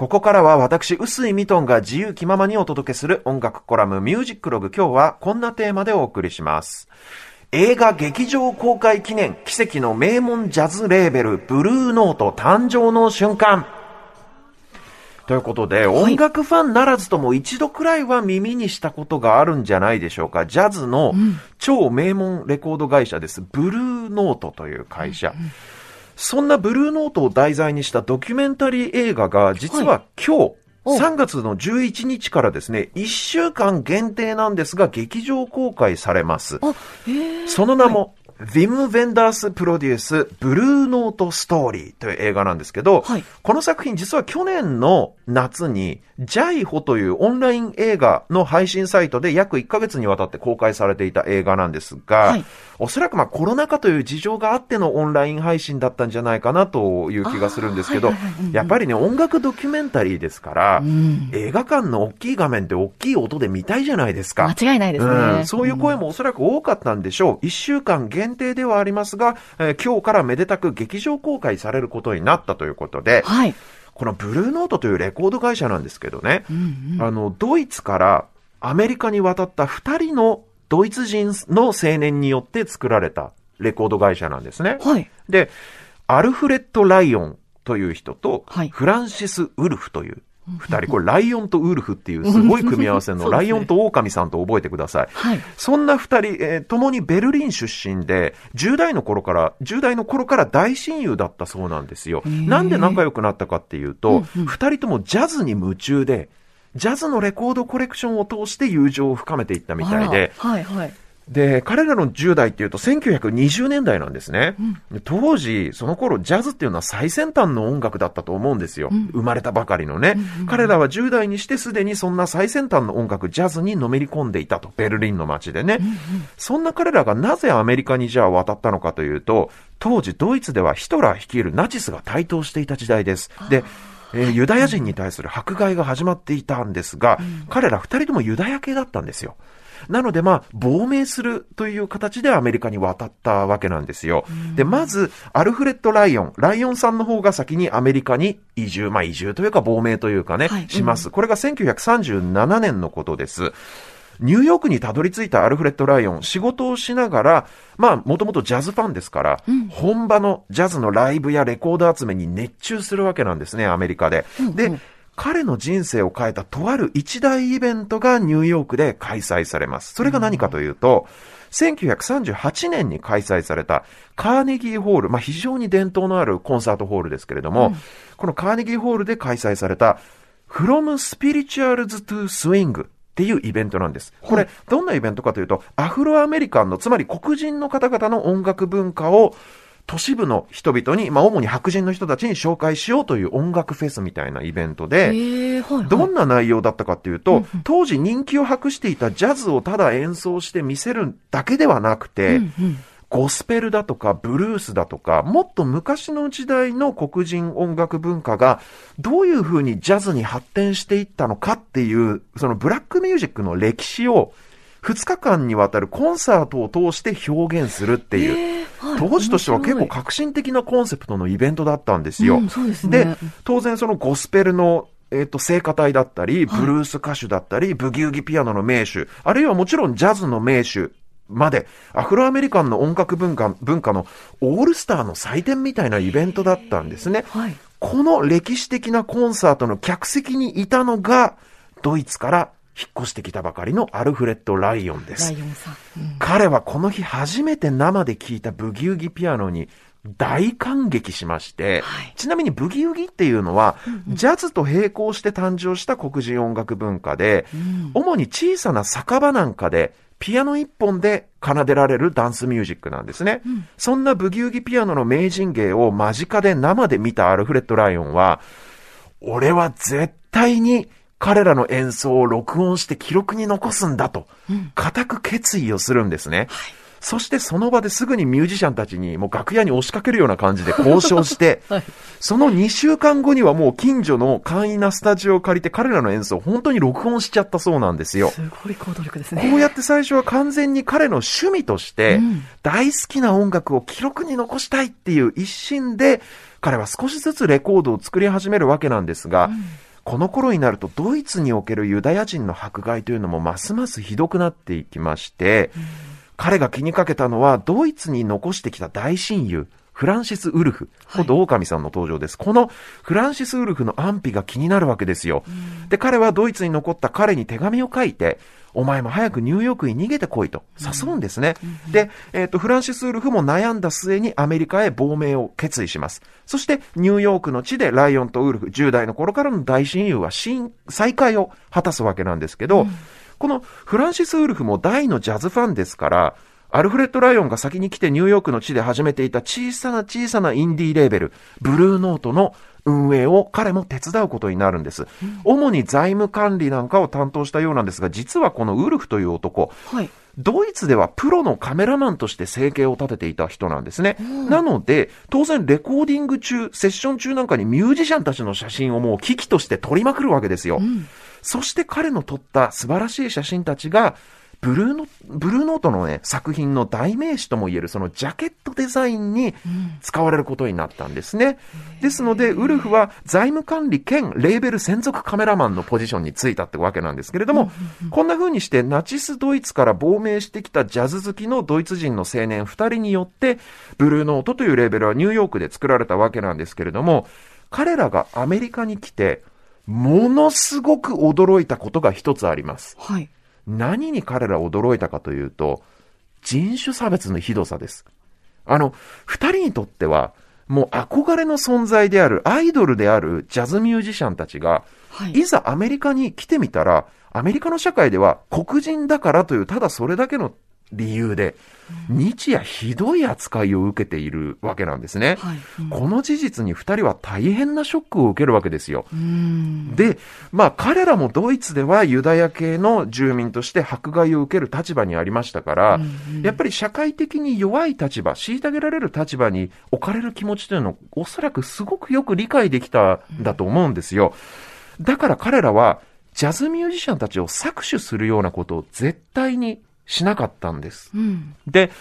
ここからは私、臼井ミトンが自由気ままにお届けする音楽コラムミュージックログ。今日はこんなテーマでお送りします。映画劇場公開記念奇跡の名門ジャズレーベルブルーノート誕生の瞬間。ということで、音楽ファンならずとも一度くらいは耳にしたことがあるんじゃないでしょうか。ジャズの超名門レコード会社です。ブルーノートという会社。そんなブルーノートを題材にしたドキュメンタリー映画が実は今日、お3月の11日からですね、1週間限定なんですが、劇場公開されます。その名も、ヴィム・ヴェンダースプロデュース、ブルーノート・ストーリーという映画なんですけど、はいこの作品実は去年の夏に、ジャイホというオンライン映画の配信サイトで約1ヶ月にわたって公開されていた映画なんですが、はいおそらくまあコロナ禍という事情があってのオンライン配信だったんじゃないかなという気がするんですけどあーはいはいはいうんう、んやっぱりね、音楽ドキュメンタリーですから、うん。映画館の大きい画面で大きい音で見たいじゃないですか。間違いないですね。うん、そういう声もおそらく多かったんでしょう。一週間限定ではありますが、えー今日からめでたく劇場公開されることになったということで、はい。このブルーノートというレコード会社なんですけどね、うんうん。あの、ドイツからアメリカに渡った二人のドイツ人の青年によって作られたレコード会社なんですね。はい。で、アルフレッド・ライオンという人と、はいフランシス・ウルフという二人、これライオンとウルフっていうすごい組み合わせの、ライオンと狼さんと覚えてください。はい。そんな二人、えー共にベルリン出身で、10代の頃から、10代の頃から大親友だったそうなんですよ。ーなんで仲良くなったかっていうと、うんうん二人ともジャズに夢中で、ジャズのレコードコレクションを通して友情を深めていったみたいで、はいはい。で、彼らの10代っていうと1920年代なんですね。で当時、その頃ジャズっていうのは最先端の音楽だったと思うんですよ。うん生まれたばかりのね、彼らは10代にしてすでにそんな最先端の音楽、ジャズにのめり込んでいたと。ベルリンの街でね。そんな彼らがなぜアメリカにじゃあ渡ったのかというと、当時ドイツではヒトラー率いるナチスが台頭していた時代です。で、えーユダヤ人に対する迫害が始まっていたんですが、彼ら二人ともユダヤ系だったんですよ。なのでまあ、亡命するという形でアメリカに渡ったわけなんですよ。で、まず、アルフレッド・ライオン。ライオンさんの方が先にアメリカに移住、まあ移住というか亡命というかね、はいします。これが1937年のことです。ニューヨークにたどり着いたアルフレッド・ライオン、仕事をしながら、まあ、もともとジャズファンですから、本場のジャズのライブやレコード集めに熱中するわけなんですね、アメリカで。で、彼の人生を変えたとある一大イベントがニューヨークで開催されます。それが何かというと、1938年に開催されたカーネギーホール、まあ、非常に伝統のあるコンサートホールですけれども、このカーネギーホールで開催された From Spirituals to Swing っていうイベントなんです。これ、どんなイベントかというと、アフロアメリカンの、つまり黒人の方々の音楽文化を都市部の人々に、まあ、主に白人の人たちに紹介しようという音楽フェスみたいなイベントで。どんな内容だったかっていうと、当時人気を博していたジャズをただ演奏して見せるだけではなくて、ゴスペルだとかブルースだとか、もっと昔の時代の黒人音楽文化がどういうふうにジャズに発展していったのかっていう、そのブラックミュージックの歴史を2日間にわたるコンサートを通して表現するっていう、ええはい当時としては結構革新的なコンセプトのイベントだったんですよ。うんですねで、当然そのゴスペルのえっ、と、聖歌隊だったり、ブルース歌手だったり、ブギウギピアノの名手、あるいはもちろんジャズの名手まで、アフロアメリカンの音楽文化、文化のオールスターの祭典みたいなイベントだったんですね。はい。この歴史的なコンサートの客席にいたのが、ドイツから引っ越してきたばかりのアルフレッド・ライオンですラ。イオンさん。うん彼はこの日初めて生で聴いたブギウギピアノに大感激しまして、はいちなみにブギウギっていうのは、ジャズと並行して誕生した黒人音楽文化で、主に小さな酒場なんかで、ピアノ一本で奏でられるダンスミュージックなんですね。そんなブギウギピアノの名人芸を間近で生で見たアルフレッド・ライオンは、俺は絶対に彼らの演奏を録音して記録に残すんだと、固く決意をするんですね。そしてその場ですぐにミュージシャンたちにもう楽屋に押しかけるような感じで交渉して、はいその2週間後にはもう近所の簡易なスタジオを借りて彼らの演奏を本当に録音しちゃったそうなんですよ。すごい行動力ですね。こうやって最初は完全に彼の趣味としてうん、大好きな音楽を記録に残したいっていう一心で、彼は少しずつレコードを作り始めるわけなんですが、この頃になるとドイツにおけるユダヤ人の迫害というのもますますひどくなっていきまして、彼が気にかけたのはドイツに残してきた大親友、フランシス・ウルフ。はい今度、狼さんの登場です。このフランシス・ウルフの安否が気になるわけですよ。で、彼はドイツに残った彼に手紙を書いて、お前も早くニューヨークに逃げてこいと誘うんですね。で、えっ、と、フランシス・ウルフも悩んだ末にアメリカへ亡命を決意します。そして、ニューヨークの地でライオンとウルフ、10代の頃からの大親友は新、再会を果たすわけなんですけど、このフランシス・ウルフも大のジャズファンですから、アルフレッド・ライオンが先に来てニューヨークの地で始めていた小さな小さなインディーレーベル、ブルーノートの運営を彼も手伝うことになるんです。主に財務管理なんかを担当したようなんですが、実はこのウルフという男、はい。ドイツではプロのカメラマンとして生計を立てていた人なんですね。なので、当然レコーディング中、セッション中なんかにミュージシャンたちの写真をもう機器として撮りまくるわけですよ。うん。そして彼の撮った素晴らしい写真たちが、ブルーノ、ブルーノートのね、作品の代名詞とも言えるそのジャケットデザインに使われることになったんですね。ですので、ウルフは財務管理兼レーベル専属カメラマンのポジションに就いたってわけなんですけれども、こんな風にしてナチスドイツから亡命してきたジャズ好きのドイツ人の青年二人によって、ブルーノートというレーベルはニューヨークで作られたわけなんですけれども、彼らがアメリカに来て、ものすごく驚いたことが一つあります。はい。何に彼ら驚いたかというと、人種差別のひどさです。あの、二人にとっては、もう憧れの存在である、アイドルであるジャズミュージシャンたちが、はい。いざアメリカに来てみたら、アメリカの社会では黒人だからという、ただそれだけの理由で、日夜ひどい扱いを受けているわけなんですね。はい。うんこの事実に二人は大変なショックを受けるわけですよ。うん。で、まあ彼らもドイツではユダヤ系の住民として迫害を受ける立場にありましたから、うんやっぱり社会的に弱い立場、虐げられる立場に置かれる気持ちというのをおそらくすごくよく理解できたんだと思うんですよ。だから彼らはジャズミュージシャンたちを搾取するようなことを絶対にしなかったんです。うん。で、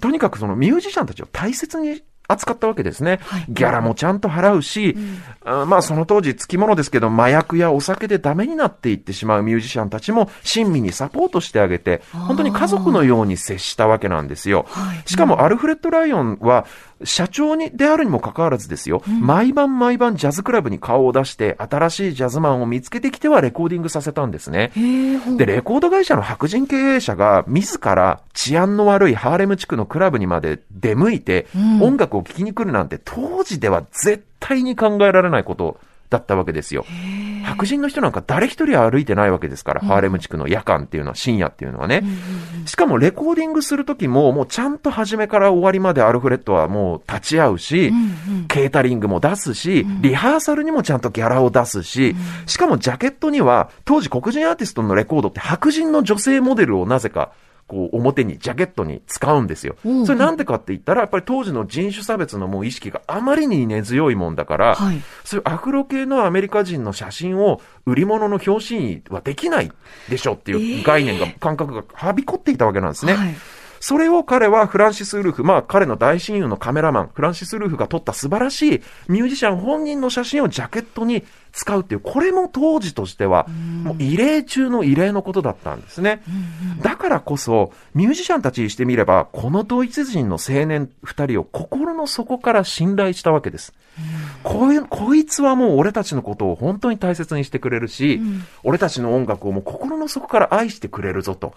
とにかくそのミュージシャンたちを大切に扱ったわけですね。はいギャラもちゃんと払うし、あまあその当時付き物ですけど、麻薬やお酒でダメになっていってしまうミュージシャンたちも親身にサポートしてあげて、本当に家族のように接したわけなんですよ。はい。しかもアルフレッド・ライオンは、社長にであるにもかかわらずですよ、毎晩毎晩ジャズクラブに顔を出して、新しいジャズマンを見つけてきてはレコーディングさせたんですね。で、レコード会社の白人経営者が自ら治安の悪いハーレム地区のクラブにまで出向いて、うん音楽を聴きに来るなんて当時では絶対に考えられないことだったわけですよ。白人の人なんか誰一人歩いてないわけですから、ハーレム地区の夜間っていうのは深夜っていうのはね。しかもレコーディングするときも、もうちゃんと初めから終わりまでアルフレッドはもう立ち会うし、うんうん。ケータリングも出すし、リハーサルにもちゃんとギャラを出すし、しかもジャケットには、当時黒人アーティストのレコードって白人の女性モデルをなぜか、こう表に、ジャケットに使うんですようん。それなんでかって言ったら、やっぱり当時の人種差別のもう意識があまりに根強いもんだから、はい。そういうアフロ系のアメリカ人の写真を売り物の表紙にはできないでしょっていう概念が、感覚がはびこっていたわけなんですね。はい。それを彼はフランシス・ウルフ、まあ彼の大親友のカメラマン、フランシス・ウルフが撮った素晴らしいミュージシャン本人の写真をジャケットに使うっていう、これも当時としては、もう異例中の異例のことだったんですね。だからこそ、ミュージシャンたちにしてみれば、このドイツ人の青年二人を心の底から信頼したわけです。こういう、こいつはもう俺たちのことを本当に大切にしてくれるし、俺たちの音楽をもう心の底から愛してくれるぞと。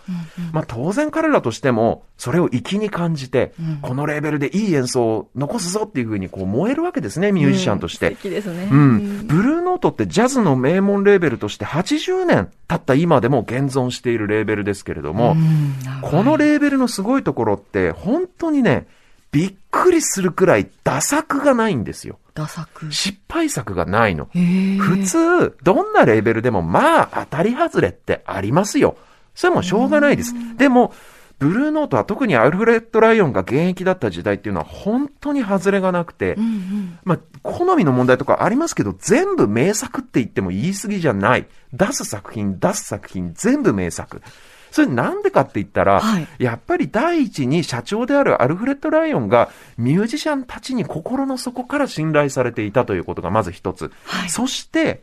まあ当然彼らとしても、それを粋に感じて、このレーベルでいい演奏を残すぞっていうふうにこう燃えるわけですね、ミュージシャンとして。素敵ですね。うん。ブルーノートってジャズの名門レーベルとして80年経った今でも現存しているレーベルですけれども、うんこのレーベルのすごいところって本当にね、びっくりするくらいダ作がないんですよ。失敗作がないの。普通、どんなレーベルでもまあ当たり外れってありますよ。それもしょうがないです。でも、ブルーノートは特にアルフレッド・ライオンが現役だった時代っていうのは本当に外れがなくて、うんうん。まあ、好みの問題とかありますけど、全部名作って言っても言い過ぎじゃない。出す作品、出す作品、全部名作。それなんでかって言ったら、はいやっぱり第一に社長であるアルフレッド・ライオンがミュージシャンたちに心の底から信頼されていたということがまず一つ。はいそして、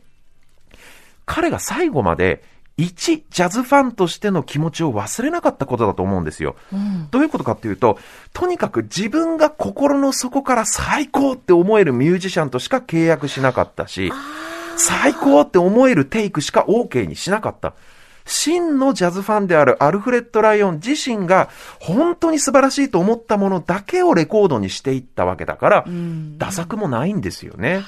彼が最後まで一ジャズファンとしての気持ちを忘れなかったことだと思うんですよ。うん。どういうことかっていうと、とにかく自分が心の底から最高って思えるミュージシャンとしか契約しなかったし、最高って思えるテイクしか OK にしなかった。真のジャズファンであるアルフレッド・ライオン自身が本当に素晴らしいと思ったものだけをレコードにしていったわけだから、うん。ダサくもないんですよね。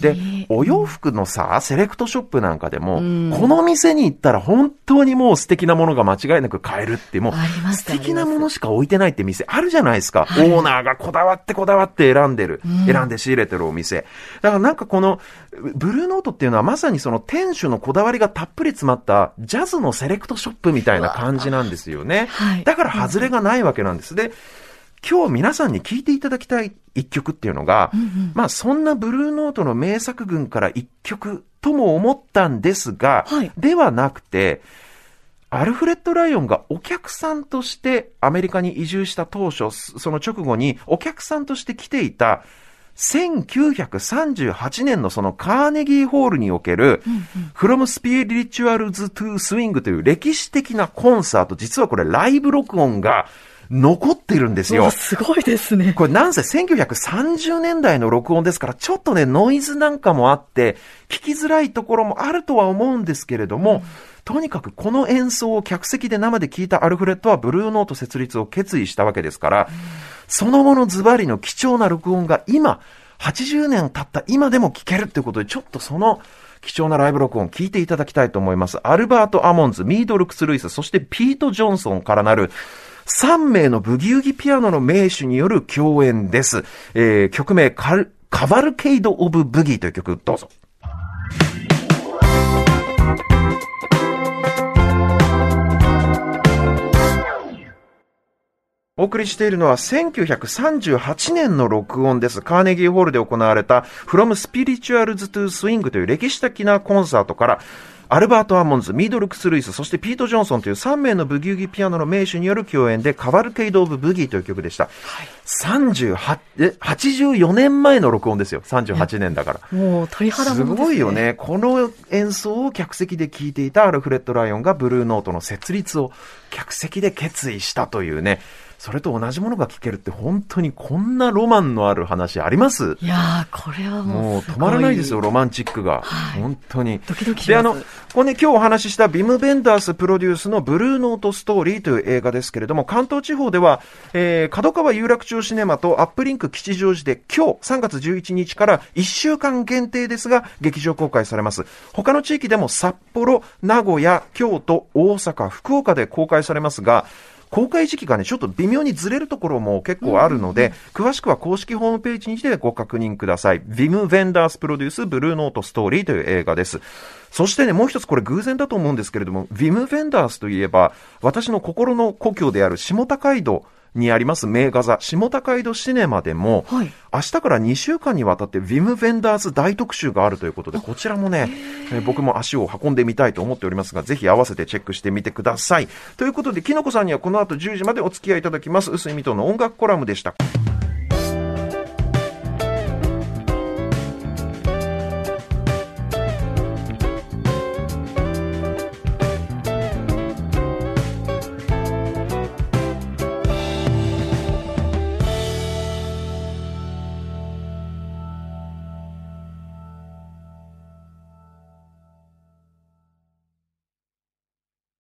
で、お洋服のさ、セレクトショップなんかでも、うんこの店に行ったら本当にもう素敵なものが間違いなく買えるって、もう素敵なものしか置いてないって店あるじゃないですか。はいオーナーがこだわってこだわって選んでる、うん選んで仕入れてるお店。だからなんかこの、ブルーノートっていうのはまさにその店主のこだわりがたっぷり詰まったジャズのセレクトショップみたいな感じなんですよね。はいだから外れがないわけなんです。で、今日皆さんに聴いていただきたい一曲っていうのが、うんうん。まあそんなブルーノートの名作群から一曲とも思ったんですが、はい。ではなくて、アルフレッド・ライオンがお客さんとしてアメリカに移住した当初、その直後にお客さんとして来ていた1938年のそのカーネギーホールにおける、From Spirituals to Swing という歴史的なコンサート、実はこれライブ録音が残っているんですよ。すごいですね。これなんせ1930年代の録音ですから、ちょっとね、ノイズなんかもあって、聞きづらいところもあるとは思うんですけれども、とにかくこの演奏を客席で生で聞いたアルフレッドはブルーノート設立を決意したわけですから、その後のズバリの貴重な録音が今、80年経った今でも聞けるっていうことで、ちょっとその貴重なライブ録音聞いていただきたいと思います。アルバート・アモンズ、ミードルクス・ルイス、そしてピート・ジョンソンからなる3名のブギウギピアノの名手による共演です。えー曲名カル、カバルケイド・オブ・ブギーという曲、どうぞ。お送りしているのは1938年の録音です。カーネギーホールで行われた From Spirituals to Swing という歴史的なコンサートからアルバート・アーモンズ、ミードルクス・ルイス、そしてピート・ジョンソンという3名のブギウギピアノの名手による共演でカバルケイド・オブ・ブギーという曲でした。38え84年前の録音ですよ。38年だから。もう鳥肌ものですごいよ。ね。この演奏を客席で聴いていたアルフレッド・ライオンがブルーノートの設立を客席で決意したというね。それと同じものが聴けるって本当にこんなロマンのある話あります？いやー、これはもうもう止まらないですよ、ロマンチックが。はい本当に。ドキドキしで、あのこれね、今日お話ししたビム・ベンダースプロデュースのブルーノートストーリーという映画ですけれども、関東地方では、えー、角川有楽町シネマとアップリンク吉祥寺で今日3月11日から1週間限定ですが、劇場公開されます。他の地域でも札幌、名古屋、京都、大阪、福岡で公開されますが、公開時期がね、ちょっと微妙にずれるところも結構あるので、詳しくは公式ホームページにてご確認ください。ビム・ベンダースプロデュースブルーノートストーリーという映画です。そしてね、もう一つこれ偶然だと思うんですけれども、ビム・ベンダースといえば、私の心の故郷である下高井戸にあります名画座、下高井戸シネマでも、はい。明日から2週間にわたってヴィム・ベンダーズ大特集があるということで、こちらもね、えー僕も足を運んでみたいと思っておりますが、ぜひ合わせてチェックしてみてください。ということで、きのこさんにはこの後10時までお付き合いいただきます。薄井水戸の音楽コラムでした。